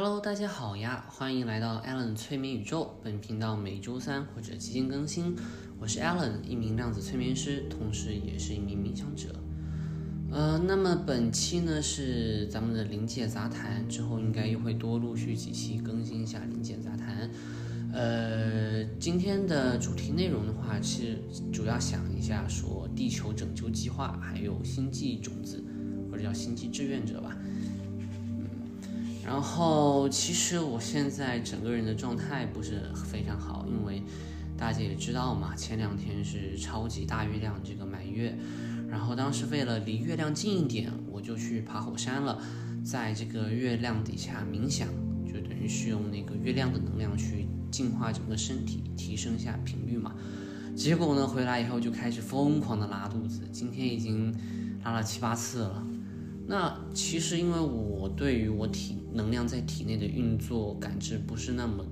Hello，大家好呀，欢迎来到 Allen 催眠宇宙。本频道每周三或者期间更新。我是 Allen，一名量子催眠师，同时也是一名冥想者。呃，那么本期呢是咱们的临界杂谈，之后应该又会多陆续几期更新一下临界杂谈。呃，今天的主题内容的话，是主要想一下说地球拯救计划，还有星际种子，或者叫星际志愿者吧。然后，其实我现在整个人的状态不是非常好，因为大家也知道嘛，前两天是超级大月亮这个满月，然后当时为了离月亮近一点，我就去爬火山了，在这个月亮底下冥想，就等于是用那个月亮的能量去净化整个身体，提升一下频率嘛。结果呢，回来以后就开始疯狂的拉肚子，今天已经拉了七八次了。那其实因为我对于我体能量在体内的运作感知不是那么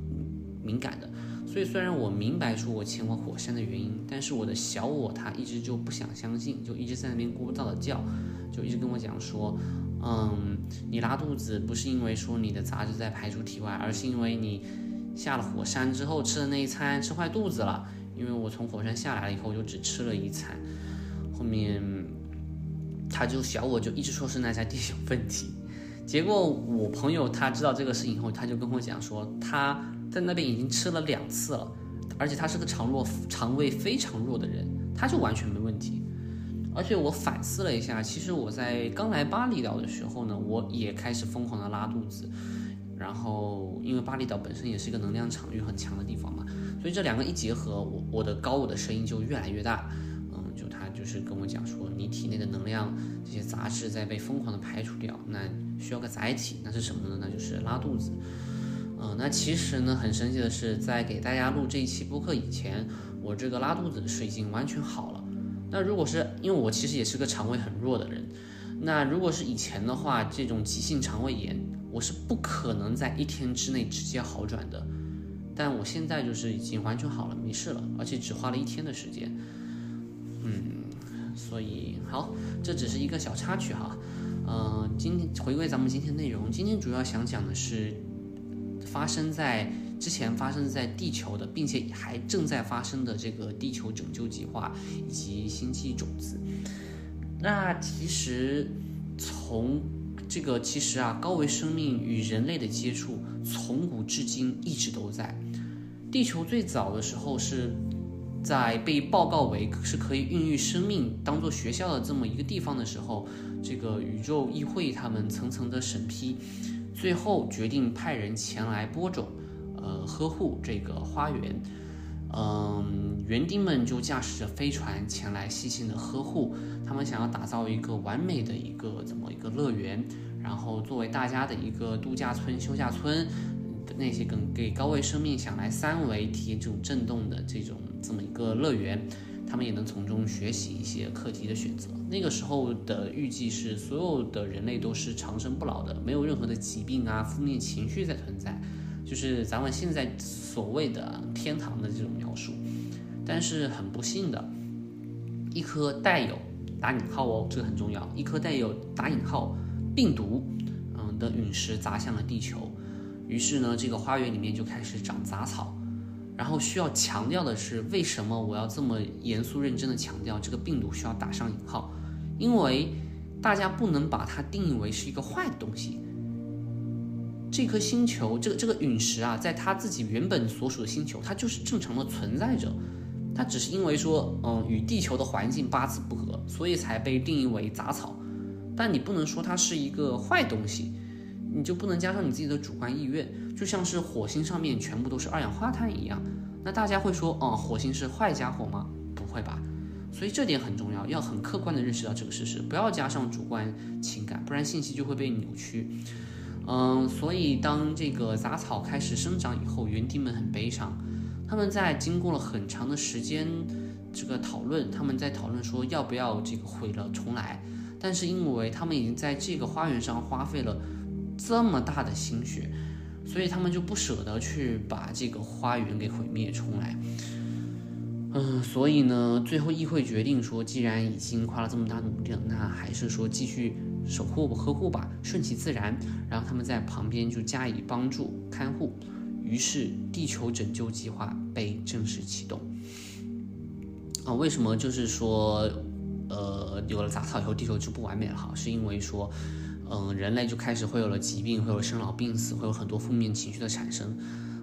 敏感的，所以虽然我明白出我前往火山的原因，但是我的小我他一直就不想相信，就一直在那边咕叨的叫，就一直跟我讲说，嗯，你拉肚子不是因为说你的杂质在排出体外，而是因为你下了火山之后吃的那一餐吃坏肚子了。因为我从火山下来了以后我就只吃了一餐，后面。他就小我就一直说是那家店有问题，结果我朋友他知道这个事情以后，他就跟我讲说他在那边已经吃了两次了，而且他是个肠弱肠胃非常弱的人，他就完全没问题。而且我反思了一下，其实我在刚来巴厘岛的时候呢，我也开始疯狂的拉肚子，然后因为巴厘岛本身也是一个能量场域很强的地方嘛，所以这两个一结合，我我的高我的声音就越来越大。就是跟我讲说，你体内的能量这些杂质在被疯狂的排除掉，那需要个载体，那是什么呢？那就是拉肚子。嗯，那其实呢，很神奇的是，在给大家录这一期播客以前，我这个拉肚子的事已经完全好了。那如果是因为我其实也是个肠胃很弱的人，那如果是以前的话，这种急性肠胃炎，我是不可能在一天之内直接好转的。但我现在就是已经完全好了，没事了，而且只花了一天的时间。嗯，所以好，这只是一个小插曲哈。嗯，今天回归咱们今天内容，今天主要想讲的是发生在之前发生在地球的，并且还正在发生的这个地球拯救计划以及星际种子。那其实从这个其实啊，高维生命与人类的接触从古至今一直都在。地球最早的时候是。在被报告为是可以孕育生命、当做学校的这么一个地方的时候，这个宇宙议会他们层层的审批，最后决定派人前来播种，呃，呵护这个花园。嗯，园丁们就驾驶着飞船前来细心的呵护，他们想要打造一个完美的一个怎么一个乐园，然后作为大家的一个度假村、休假村。那些跟给高位生命想来三维体验这种震动的这种这么一个乐园，他们也能从中学习一些课题的选择。那个时候的预计是，所有的人类都是长生不老的，没有任何的疾病啊、负面情绪在存在，就是咱们现在所谓的天堂的这种描述。但是很不幸的，一颗带有打引号哦，这个很重要，一颗带有打引号病毒嗯的陨石砸向了地球。于是呢，这个花园里面就开始长杂草。然后需要强调的是，为什么我要这么严肃认真的强调这个病毒需要打上引号？因为大家不能把它定义为是一个坏的东西。这颗星球，这个这个陨石啊，在它自己原本所属的星球，它就是正常的存在着。它只是因为说，嗯，与地球的环境八字不合，所以才被定义为杂草。但你不能说它是一个坏东西。你就不能加上你自己的主观意愿，就像是火星上面全部都是二氧化碳一样，那大家会说，哦，火星是坏家伙吗？不会吧。所以这点很重要，要很客观的认识到这个事实，不要加上主观情感，不然信息就会被扭曲。嗯，所以当这个杂草开始生长以后，园丁们很悲伤，他们在经过了很长的时间这个讨论，他们在讨论说要不要这个毁了重来，但是因为他们已经在这个花园上花费了。这么大的心血，所以他们就不舍得去把这个花园给毁灭重来。嗯，所以呢，最后议会决定说，既然已经花了这么大努力了，那还是说继续守护呵护吧，顺其自然。然后他们在旁边就加以帮助看护。于是，地球拯救计划被正式启动。啊，为什么就是说，呃，有了杂草以后，地球就不完美了？哈，是因为说，嗯，人类就开始会有了疾病，会有生老病死，会有很多负面情绪的产生。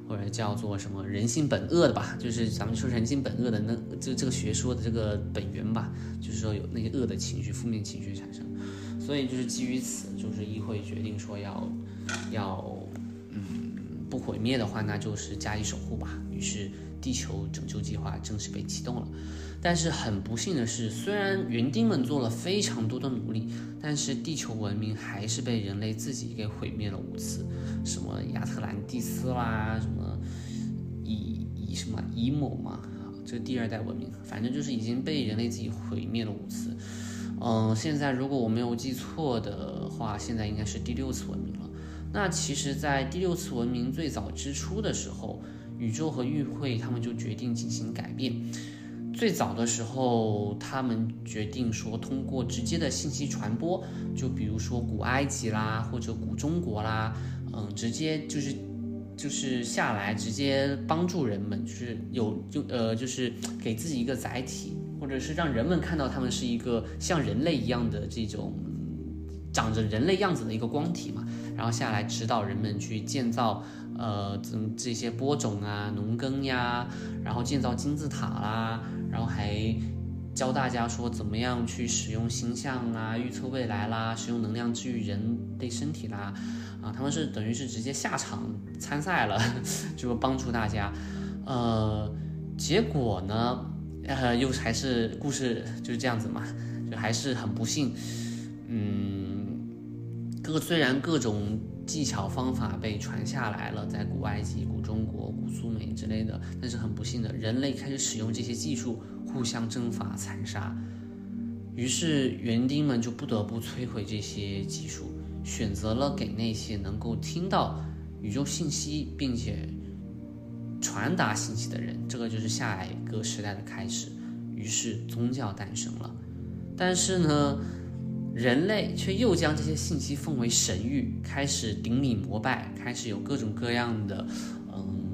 或者叫做什么人性本恶的吧，就是咱们说人性本恶的那这这个学说的这个本源吧，就是说有那些恶的情绪、负面情绪产生，所以就是基于此，就是议会决定说要要嗯不毁灭的话，那就是加以守护吧。于是地球拯救计划正式被启动了。但是很不幸的是，虽然园丁们做了非常多的努力，但是地球文明还是被人类自己给毁灭了五次。什么亚特兰蒂斯啦，什么以以什么以某嘛，这第二代文明，反正就是已经被人类自己毁灭了五次。嗯，现在如果我没有记错的话，现在应该是第六次文明了。那其实，在第六次文明最早之初的时候，宇宙和议会他们就决定进行改变。最早的时候，他们决定说通过直接的信息传播，就比如说古埃及啦，或者古中国啦，嗯，直接就是就是下来直接帮助人们，就是有就呃就是给自己一个载体，或者是让人们看到他们是一个像人类一样的这种长着人类样子的一个光体嘛，然后下来指导人们去建造。呃，这这些播种啊，农耕呀，然后建造金字塔啦，然后还教大家说怎么样去使用星象啊，预测未来啦，使用能量治愈人类身体啦，啊，他们是等于是直接下场参赛了，就帮助大家。呃，结果呢，呃，又还是故事就是这样子嘛，就还是很不幸。嗯，各虽然各种。技巧方法被传下来了，在古埃及、古中国、古苏美之类的，但是很不幸的，人类开始使用这些技术互相征伐、残杀，于是园丁们就不得不摧毁这些技术，选择了给那些能够听到宇宙信息并且传达信息的人，这个就是下一个时代的开始。于是宗教诞生了，但是呢？人类却又将这些信息奉为神谕，开始顶礼膜拜，开始有各种各样的，嗯，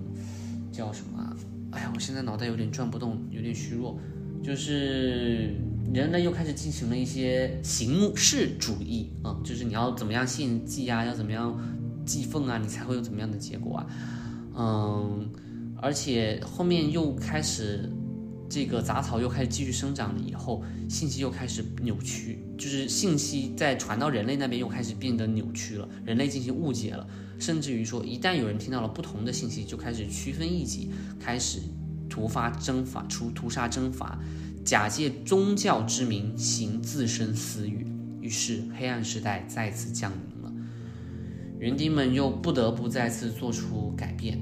叫什么？哎呀，我现在脑袋有点转不动，有点虚弱。就是人类又开始进行了一些形式主义啊，就是你要怎么样献祭啊，要怎么样祭奉啊，你才会有怎么样的结果啊？嗯，而且后面又开始。这个杂草又开始继续生长了以后，信息又开始扭曲，就是信息在传到人类那边又开始变得扭曲了，人类进行误解了，甚至于说，一旦有人听到了不同的信息，就开始区分异己，开始屠发征伐，出屠杀征伐，假借宗教之名行自身私欲，于是黑暗时代再次降临了，园丁们又不得不再次做出改变，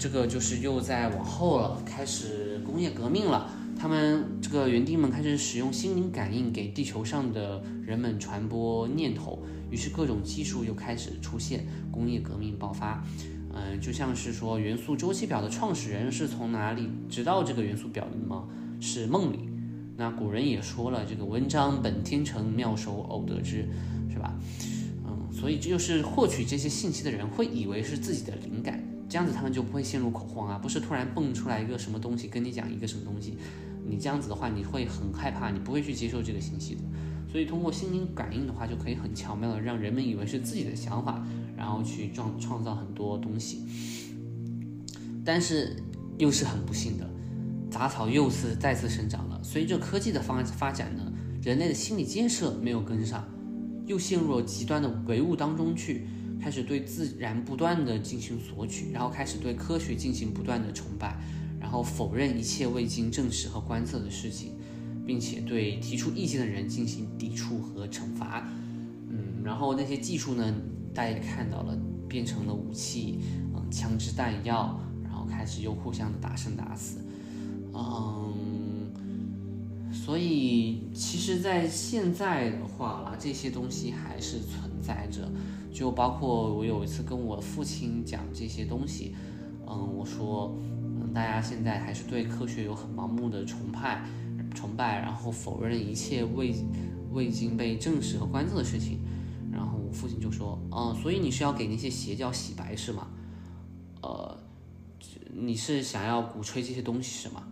这个就是又在往后了，开始。工业革命了，他们这个园丁们开始使用心灵感应给地球上的人们传播念头，于是各种技术又开始出现，工业革命爆发。嗯，就像是说元素周期表的创始人是从哪里知道这个元素表的吗？是梦里。那古人也说了，这个文章本天成，妙手偶得之，是吧？嗯，所以这就是获取这些信息的人会以为是自己的灵感。这样子他们就不会陷入恐慌啊，不是突然蹦出来一个什么东西跟你讲一个什么东西，你这样子的话你会很害怕，你不会去接受这个信息的。所以通过心灵感应的话，就可以很巧妙的让人们以为是自己的想法，然后去创创造很多东西。但是又是很不幸的，杂草又是再次生长了。随着科技的发发展呢，人类的心理建设没有跟上，又陷入了极端的唯物当中去。开始对自然不断的进行索取，然后开始对科学进行不断的崇拜，然后否认一切未经证实和观测的事情，并且对提出意见的人进行抵触和惩罚。嗯，然后那些技术呢，大家也看到了，变成了武器，嗯，枪支弹药，然后开始又互相的打生打死。嗯，所以其实，在现在的话啦，这些东西还是存在着。就包括我有一次跟我父亲讲这些东西，嗯，我说，嗯，大家现在还是对科学有很盲目的崇拜，崇拜，然后否认一切未未经被证实和观测的事情。然后我父亲就说，嗯，所以你是要给那些邪教洗白是吗？呃，你是想要鼓吹这些东西是吗？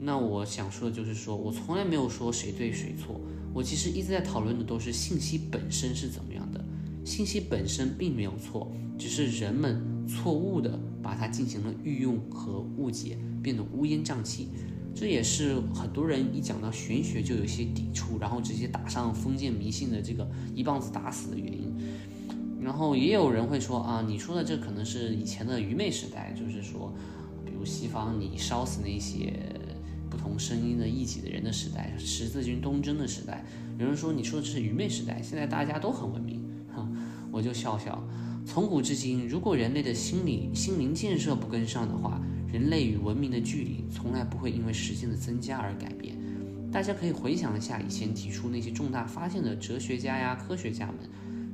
那我想说的就是说，我从来没有说谁对谁错，我其实一直在讨论的都是信息本身是怎么样的，信息本身并没有错，只是人们错误的把它进行了运用和误解，变得乌烟瘴气。这也是很多人一讲到玄学就有些抵触，然后直接打上封建迷信的这个一棒子打死的原因。然后也有人会说啊，你说的这可能是以前的愚昧时代，就是说，比如西方你烧死那些不同声音的异己的人的时代，十字军东征的时代。有人说你说的是愚昧时代，现在大家都很文明，哈，我就笑笑。从古至今，如果人类的心理心灵建设不跟上的话，人类与文明的距离从来不会因为时间的增加而改变。大家可以回想一下以前提出那些重大发现的哲学家呀、科学家们，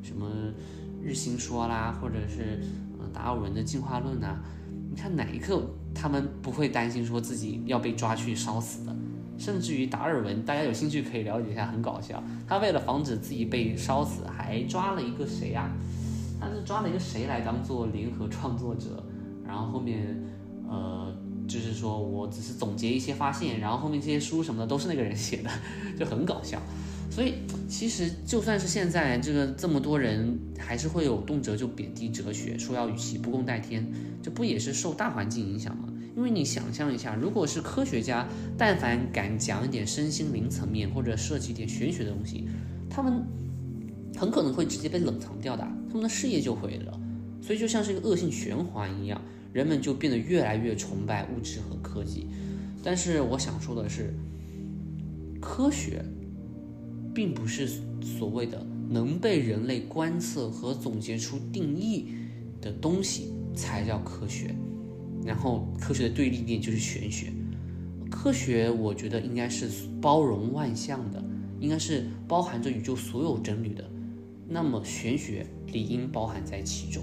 什么日心说啦，或者是达尔文的进化论呐，你看哪一刻他们不会担心说自己要被抓去烧死的？甚至于达尔文，大家有兴趣可以了解一下，很搞笑。他为了防止自己被烧死，还抓了一个谁呀？他是抓了一个谁来当做联合创作者？然后后面。呃，就是说我只是总结一些发现，然后后面这些书什么的都是那个人写的，就很搞笑。所以其实就算是现在这个这么多人，还是会有动辄就贬低哲学，说要与其不共戴天，这不也是受大环境影响吗？因为你想象一下，如果是科学家，但凡敢讲一点身心灵层面或者涉及一点玄学的东西，他们很可能会直接被冷藏掉的，他们的事业就毁了。所以就像是一个恶性循环一样。人们就变得越来越崇拜物质和科技，但是我想说的是，科学并不是所谓的能被人类观测和总结出定义的东西才叫科学。然后，科学的对立面就是玄学。科学，我觉得应该是包容万象的，应该是包含着宇宙所有真理的。那么，玄学理应包含在其中。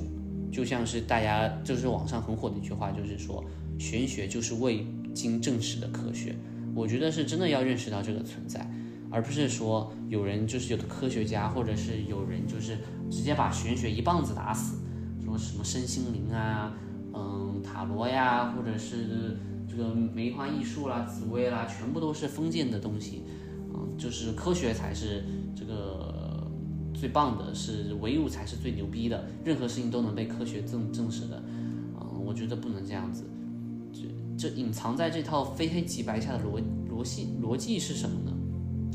就像是大家就是网上很火的一句话，就是说玄学就是未经证实的科学。我觉得是真的要认识到这个存在，而不是说有人就是有的科学家或者是有人就是直接把玄学一棒子打死，说什么身心灵啊，嗯，塔罗呀，或者是这个梅花易数啦、紫薇啦，全部都是封建的东西，嗯，就是科学才是这个。最棒的是唯物才是最牛逼的，任何事情都能被科学证证实的，嗯，我觉得不能这样子。这这隐藏在这套非黑即白下的逻逻辑逻辑是什么呢？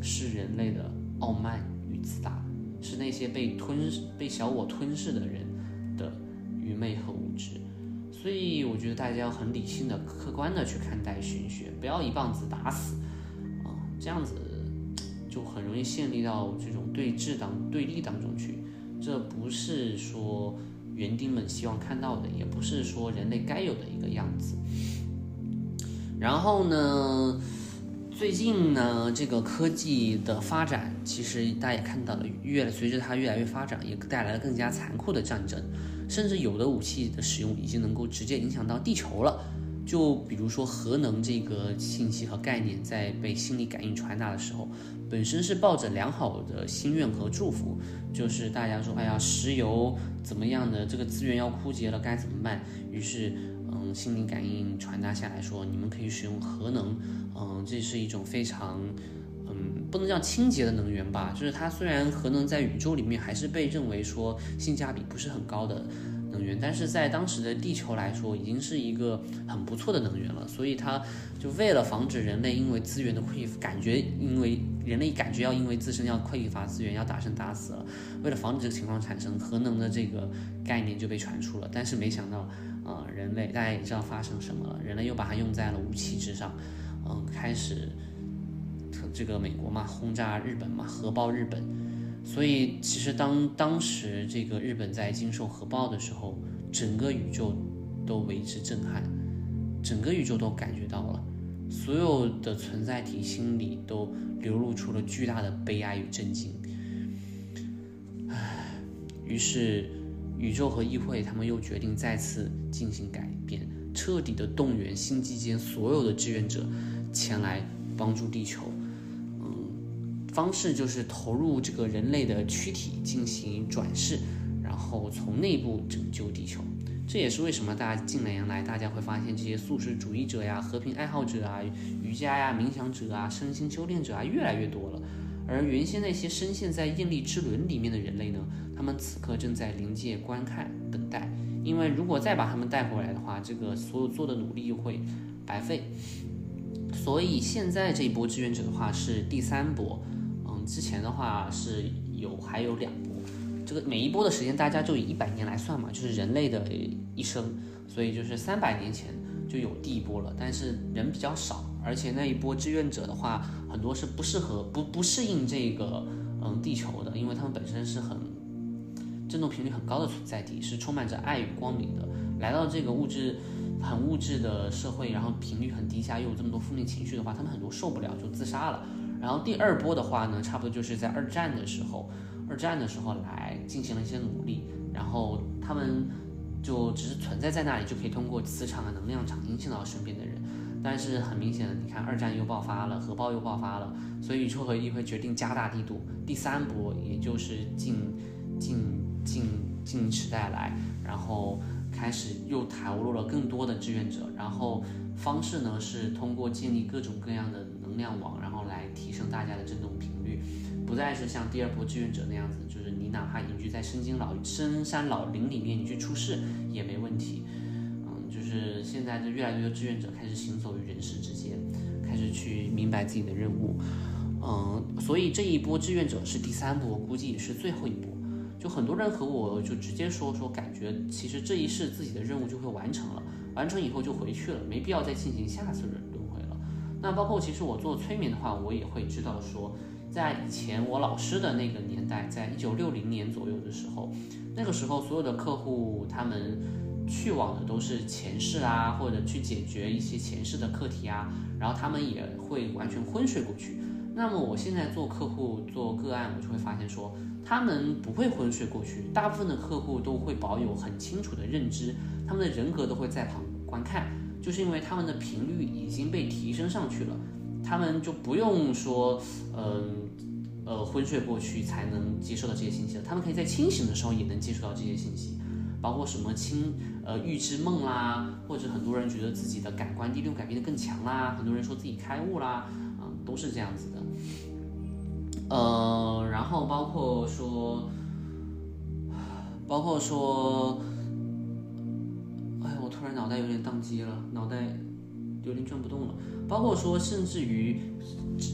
是人类的傲慢与自大，是那些被吞噬被小我吞噬的人的愚昧和无知。所以我觉得大家要很理性的、客观的去看待玄学，不要一棒子打死，啊，这样子。就很容易陷入到这种对峙当对立当中去，这不是说园丁们希望看到的，也不是说人类该有的一个样子。然后呢，最近呢，这个科技的发展，其实大家也看到了，越随着它越来越发展，也带来了更加残酷的战争，甚至有的武器的使用已经能够直接影响到地球了。就比如说核能这个信息和概念，在被心理感应传达的时候，本身是抱着良好的心愿和祝福，就是大家说，哎呀，石油怎么样的，这个资源要枯竭了，该怎么办？于是，嗯，心灵感应传达下来说，你们可以使用核能，嗯，这是一种非常，嗯，不能叫清洁的能源吧，就是它虽然核能在宇宙里面还是被认为说性价比不是很高的。能源，但是在当时的地球来说，已经是一个很不错的能源了。所以，它就为了防止人类因为资源的匮乏，感觉因为人类感觉要因为自身要匮乏资源，要打生打死了。为了防止这个情况产生，核能的这个概念就被传出了。但是没想到，啊，人类大家也知道发生什么了，人类又把它用在了武器之上，嗯，开始这个美国嘛轰炸日本嘛，核爆日本。所以，其实当当时这个日本在经受核爆的时候，整个宇宙都为之震撼，整个宇宙都感觉到了，所有的存在体心里都流露出了巨大的悲哀与震惊。唉，于是宇宙和议会他们又决定再次进行改变，彻底的动员星际间所有的志愿者前来帮助地球。嗯，方式就是投入这个人类的躯体进行转世，然后从内部拯救地球。这也是为什么大家近年来，大家会发现这些素食主义者呀、和平爱好者啊、瑜伽呀、冥想者啊、身心修炼者啊越来越多了。而原先那些深陷在艳丽之轮里面的人类呢，他们此刻正在临界观看等待。因为如果再把他们带回来的话，这个所有做的努力又会白费。所以现在这一波志愿者的话是第三波，嗯，之前的话是有还有两波。这个每一波的时间，大家就以一百年来算嘛，就是人类的一生，所以就是三百年前就有第一波了，但是人比较少，而且那一波志愿者的话，很多是不适合不不适应这个嗯地球的，因为他们本身是很振动频率很高的存在体，是充满着爱与光明的，来到这个物质很物质的社会，然后频率很低下，又有这么多负面情绪的话，他们很多受不了就自杀了。然后第二波的话呢，差不多就是在二战的时候。二战的时候来进行了一些努力，然后他们就只是存在在那里，就可以通过磁场啊能量场影响到身边的人。但是很明显的，你看二战又爆发了，核爆又爆发了，所以宇宙合一会决定加大力度。第三波，也就是近近近近时代来，然后开始又投入了更多的志愿者，然后方式呢是通过建立各种各样的能量网，然后来提升大家的振动频率。不再是像第二波志愿者那样子，就是你哪怕隐居在深经老深山老林里面，你去出事也没问题。就是现在的越来越多志愿者开始行走于人世之间，开始去明白自己的任务。嗯，所以这一波志愿者是第三波，估计也是最后一波。就很多人和我就直接说说，感觉其实这一世自己的任务就会完成了，完成以后就回去了，没必要再进行下次轮轮回了。那包括其实我做催眠的话，我也会知道说。在以前我老师的那个年代，在一九六零年左右的时候，那个时候所有的客户他们去往的都是前世啊，或者去解决一些前世的课题啊，然后他们也会完全昏睡过去。那么我现在做客户做个案，我就会发现说，他们不会昏睡过去，大部分的客户都会保有很清楚的认知，他们的人格都会在旁观看，就是因为他们的频率已经被提升上去了。他们就不用说，嗯，呃，昏睡过去才能接受到这些信息了。他们可以在清醒的时候也能接触到这些信息，包括什么清呃预知梦啦，或者很多人觉得自己的感官第六感变得更强啦，很多人说自己开悟啦，嗯，都是这样子的。呃，然后包括说，包括说，哎，我突然脑袋有点宕机了，脑袋有点转不动了。包括说，甚至于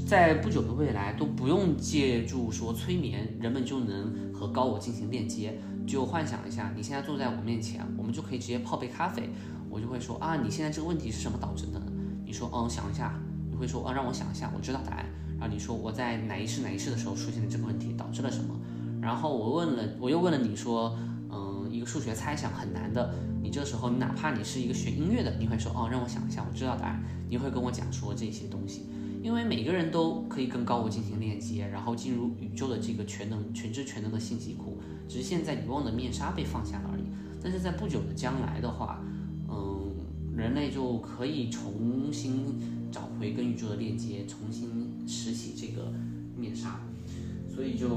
在不久的未来都不用借助说催眠，人们就能和高我进行链接。就幻想一下，你现在坐在我面前，我们就可以直接泡杯咖啡，我就会说啊，你现在这个问题是什么导致的？你说，嗯，想一下。你会说，啊，让我想一下，我知道答案。然后你说，我在哪一世哪一世的时候出现的这个问题导致了什么？然后我问了，我又问了你说，嗯，一个数学猜想很难的。你这时候，你哪怕你是一个学音乐的，你会说哦，让我想一下，我知道答案。你会跟我讲说这些东西，因为每个人都可以跟高我进行链接，然后进入宇宙的这个全能、全知全能的信息库，只是现在遗忘的面纱被放下了而已。但是在不久的将来的话，嗯，人类就可以重新找回跟宇宙的链接，重新拾起这个面纱，所以就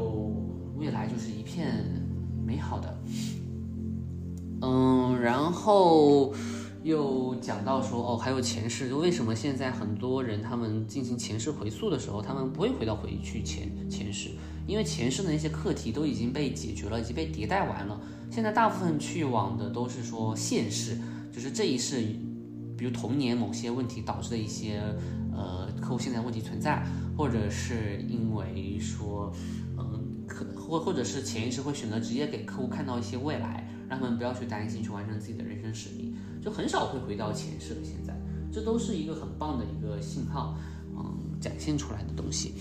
未来就是一片美好的。嗯，然后又讲到说，哦，还有前世，就为什么现在很多人他们进行前世回溯的时候，他们不会回到回去前前世，因为前世的那些课题都已经被解决了，已经被迭代完了。现在大部分去往的都是说现世，就是这一世，比如童年某些问题导致的一些呃客户现在问题存在，或者是因为说，嗯，可或或者是潜意识会选择直接给客户看到一些未来。让他们不要去担心，去完成自己的人生使命，就很少会回到前世了。现在，这都是一个很棒的一个信号，嗯，展现出来的东西。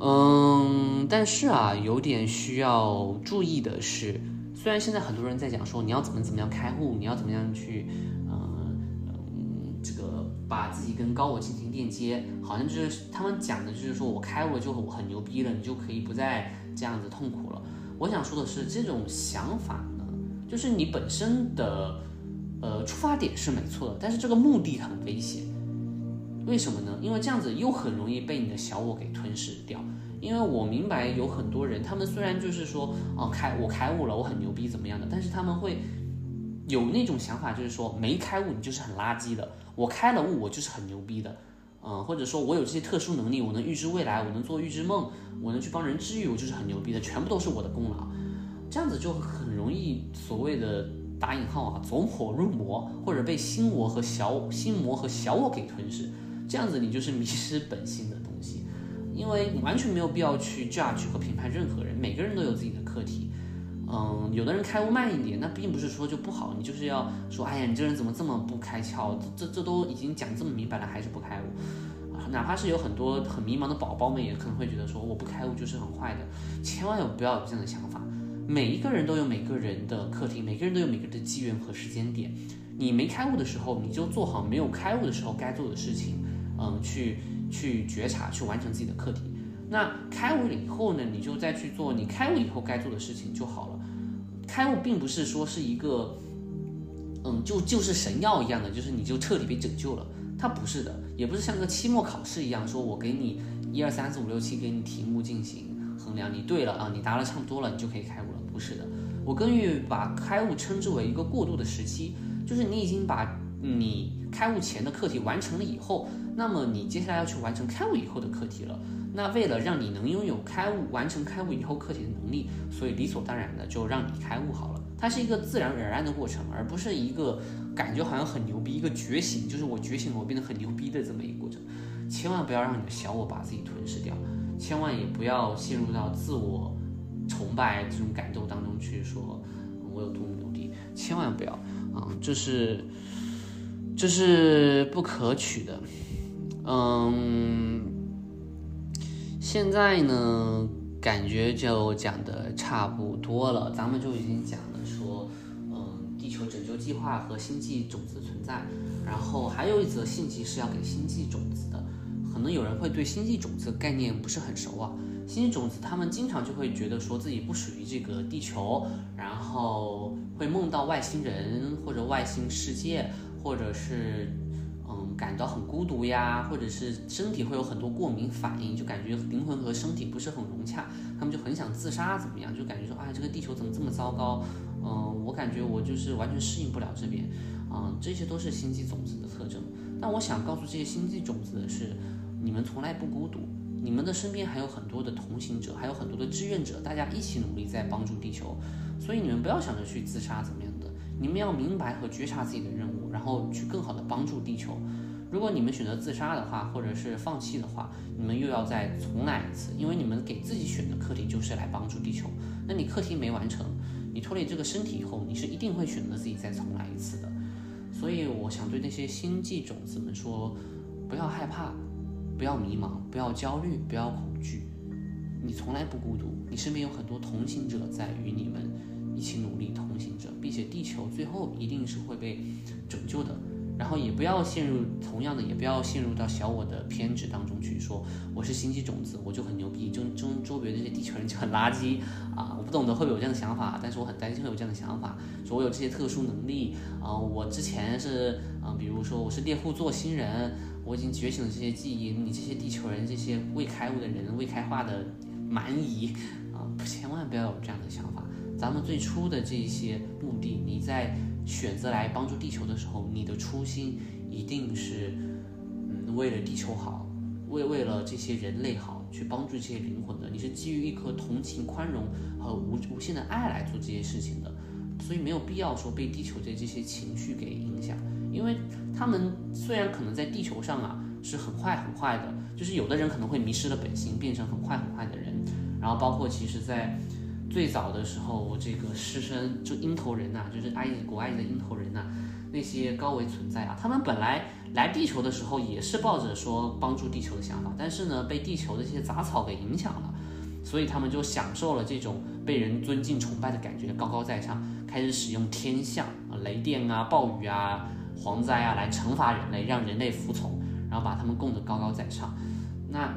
嗯，但是啊，有点需要注意的是，虽然现在很多人在讲说你要怎么怎么样开悟，你要怎么样去，嗯嗯，这个把自己跟高我进行链接，好像就是他们讲的就是说我开悟了就很牛逼了，你就可以不再这样子痛苦了。我想说的是，这种想法。就是你本身的呃，出发点是没错的，但是这个目的很危险。为什么呢？因为这样子又很容易被你的小我给吞噬掉。因为我明白有很多人，他们虽然就是说，哦，开我开悟了，我很牛逼，怎么样的，但是他们会有那种想法，就是说没开悟你就是很垃圾的，我开了悟我就是很牛逼的，嗯，或者说我有这些特殊能力，我能预知未来，我能做预知梦，我能去帮人治愈，我就是很牛逼的，全部都是我的功劳。这样子就很容易所谓的打引号啊，走火入魔，或者被心魔和小心魔和小我给吞噬。这样子你就是迷失本心的东西，因为完全没有必要去 judge 和评判任何人，每个人都有自己的课题。嗯，有的人开悟慢一点，那并不是说就不好，你就是要说，哎呀，你这人怎么这么不开窍？这这这都已经讲这么明白了，还是不开悟。哪怕是有很多很迷茫的宝宝们，也可能会觉得说，我不开悟就是很坏的。千万不要有这样的想法。每一个人都有每个人的课题，每个人都有每个人的机缘和时间点。你没开悟的时候，你就做好没有开悟的时候该做的事情。嗯，去去觉察，去完成自己的课题。那开悟了以后呢，你就再去做你开悟以后该做的事情就好了。开悟并不是说是一个，嗯，就就是神药一样的，就是你就彻底被拯救了。它不是的，也不是像个期末考试一样，说我给你一二三四五六七给你题目进行衡量，你对了啊，你答了差不多了，你就可以开悟了。不是的，我更愿意把开悟称之为一个过渡的时期，就是你已经把你开悟前的课题完成了以后。那么你接下来要去完成开悟以后的课题了。那为了让你能拥有开悟、完成开悟以后课题的能力，所以理所当然的就让你开悟好了。它是一个自然而然的过程，而不是一个感觉好像很牛逼、一个觉醒，就是我觉醒了，我变得很牛逼的这么一个过程。千万不要让你的小我把自己吞噬掉，千万也不要陷入到自我崇拜这种感动当中去，说我有多么牛逼，千万不要啊！这是这是不可取的。嗯，现在呢，感觉就讲的差不多了。咱们就已经讲了说，嗯，地球拯救计划和星际种子存在。然后还有一则信息是要给星际种子的。可能有人会对星际种子概念不是很熟啊。星际种子他们经常就会觉得说自己不属于这个地球，然后会梦到外星人或者外星世界，或者是嗯。感到很孤独呀，或者是身体会有很多过敏反应，就感觉灵魂和身体不是很融洽，他们就很想自杀，怎么样？就感觉说，哎，这个地球怎么这么糟糕？嗯，我感觉我就是完全适应不了这边，嗯，这些都是星际种子的特征。但我想告诉这些星际种子的是，你们从来不孤独，你们的身边还有很多的同行者，还有很多的志愿者，大家一起努力在帮助地球，所以你们不要想着去自杀怎么样的，你们要明白和觉察自己的任务，然后去更好的帮助地球。如果你们选择自杀的话，或者是放弃的话，你们又要再重来一次，因为你们给自己选的课题就是来帮助地球。那你课题没完成，你脱离这个身体以后，你是一定会选择自己再重来一次的。所以我想对那些星际种子们说，不要害怕，不要迷茫，不要焦虑，不要恐惧。你从来不孤独，你身边有很多同行者在与你们一起努力同行者，并且地球最后一定是会被拯救的。然后也不要陷入同样的，也不要陷入到小我的偏执当中去，说我是星际种子，我就很牛逼，周周周围这些地球人就很垃圾啊！我不懂得会有这样的想法，但是我很担心会有这样的想法，说我有这些特殊能力啊，我之前是啊，比如说我是猎户座星人，我已经觉醒了这些记忆，你这些地球人，这些未开悟的人，未开化的蛮夷啊，千万不要有这样的想法。咱们最初的这些目的，你在。选择来帮助地球的时候，你的初心一定是，嗯，为了地球好，为为了这些人类好，去帮助这些灵魂的。你是基于一颗同情、宽容和无无限的爱来做这些事情的，所以没有必要说被地球的这些情绪给影响，因为他们虽然可能在地球上啊是很坏很坏的，就是有的人可能会迷失了本心，变成很坏很坏的人，然后包括其实在。最早的时候，这个狮身就鹰头人呐，就是埃及古埃及的鹰头人呐，那些高维存在啊，他们本来来地球的时候也是抱着说帮助地球的想法，但是呢，被地球的这些杂草给影响了，所以他们就享受了这种被人尊敬崇拜的感觉，高高在上，开始使用天象啊、雷电啊、暴雨啊、蝗灾啊来惩罚人类，让人类服从，然后把他们供得高高在上，那。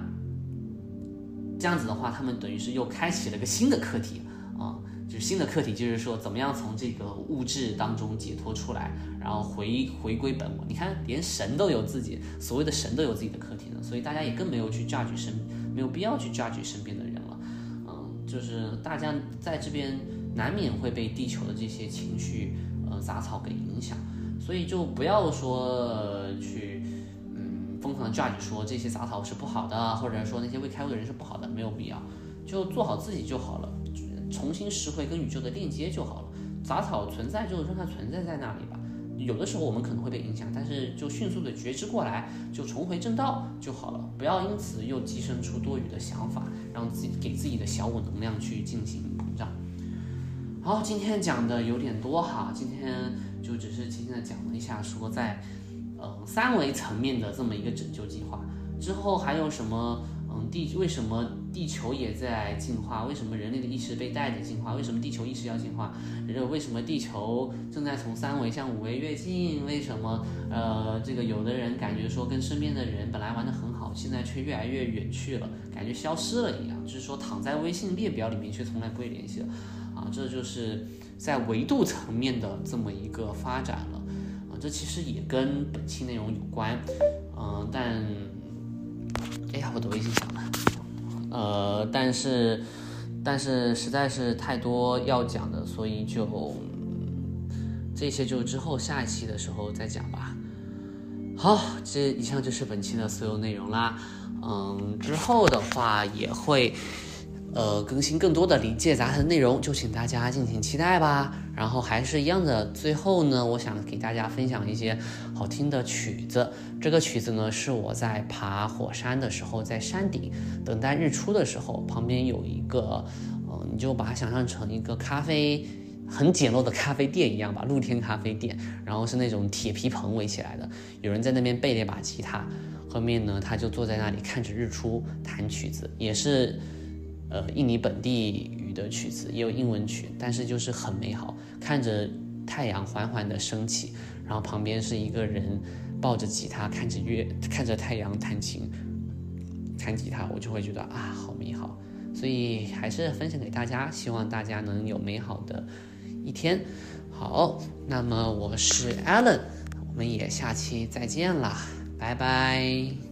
这样子的话，他们等于是又开启了个新的课题啊，就是新的课题，就是说怎么样从这个物质当中解脱出来，然后回回归本我。你看，连神都有自己所谓的神都有自己的课题呢，所以大家也更没有去 judge 身，没有必要去 judge 身边的人了。嗯，就是大家在这边难免会被地球的这些情绪呃杂草给影响，所以就不要说去嗯疯狂的 judge 说这些杂草是不好的，或者说那些未开悟的人是不好的，没有必要，就做好自己就好了。重新拾回跟宇宙的链接就好了。杂草存在就让它存在在那里吧。有的时候我们可能会被影响，但是就迅速的觉知过来，就重回正道就好了。不要因此又寄生出多余的想法，让自己给自己的小我能量去进行膨胀。好，今天讲的有点多哈，今天就只是轻轻的讲了一下，说在嗯三维层面的这么一个拯救计划之后还有什么？嗯，地为什么地球也在进化？为什么人类的意识被带着进化？为什么地球意识要进化？人为什么地球正在从三维向五维跃进？为什么呃，这个有的人感觉说跟身边的人本来玩的很好，现在却越来越远去了，感觉消失了一样？就是说躺在微信列表里面却从来不会联系了啊！这就是在维度层面的这么一个发展了啊！这其实也跟本期内容有关，嗯，但。哎呀，我的微信响了，呃，但是，但是实在是太多要讲的，所以就这些就之后下一期的时候再讲吧。好，这以上就是本期的所有内容啦。嗯，之后的话也会。呃，更新更多的临界杂谈内容，就请大家敬请期待吧。然后还是一样的，最后呢，我想给大家分享一些好听的曲子。这个曲子呢，是我在爬火山的时候，在山顶等待日出的时候，旁边有一个，嗯，你就把它想象成一个咖啡很简陋的咖啡店一样吧，露天咖啡店，然后是那种铁皮棚围起来的，有人在那边背了一把吉他，后面呢，他就坐在那里看着日出弹曲子，也是。呃，印尼本地语的曲子也有英文曲，但是就是很美好，看着太阳缓缓的升起，然后旁边是一个人抱着吉他，看着月，看着太阳弹琴，弹吉他，我就会觉得啊，好美好。所以还是分享给大家，希望大家能有美好的一天。好，那么我是 Allen，我们也下期再见啦，拜拜。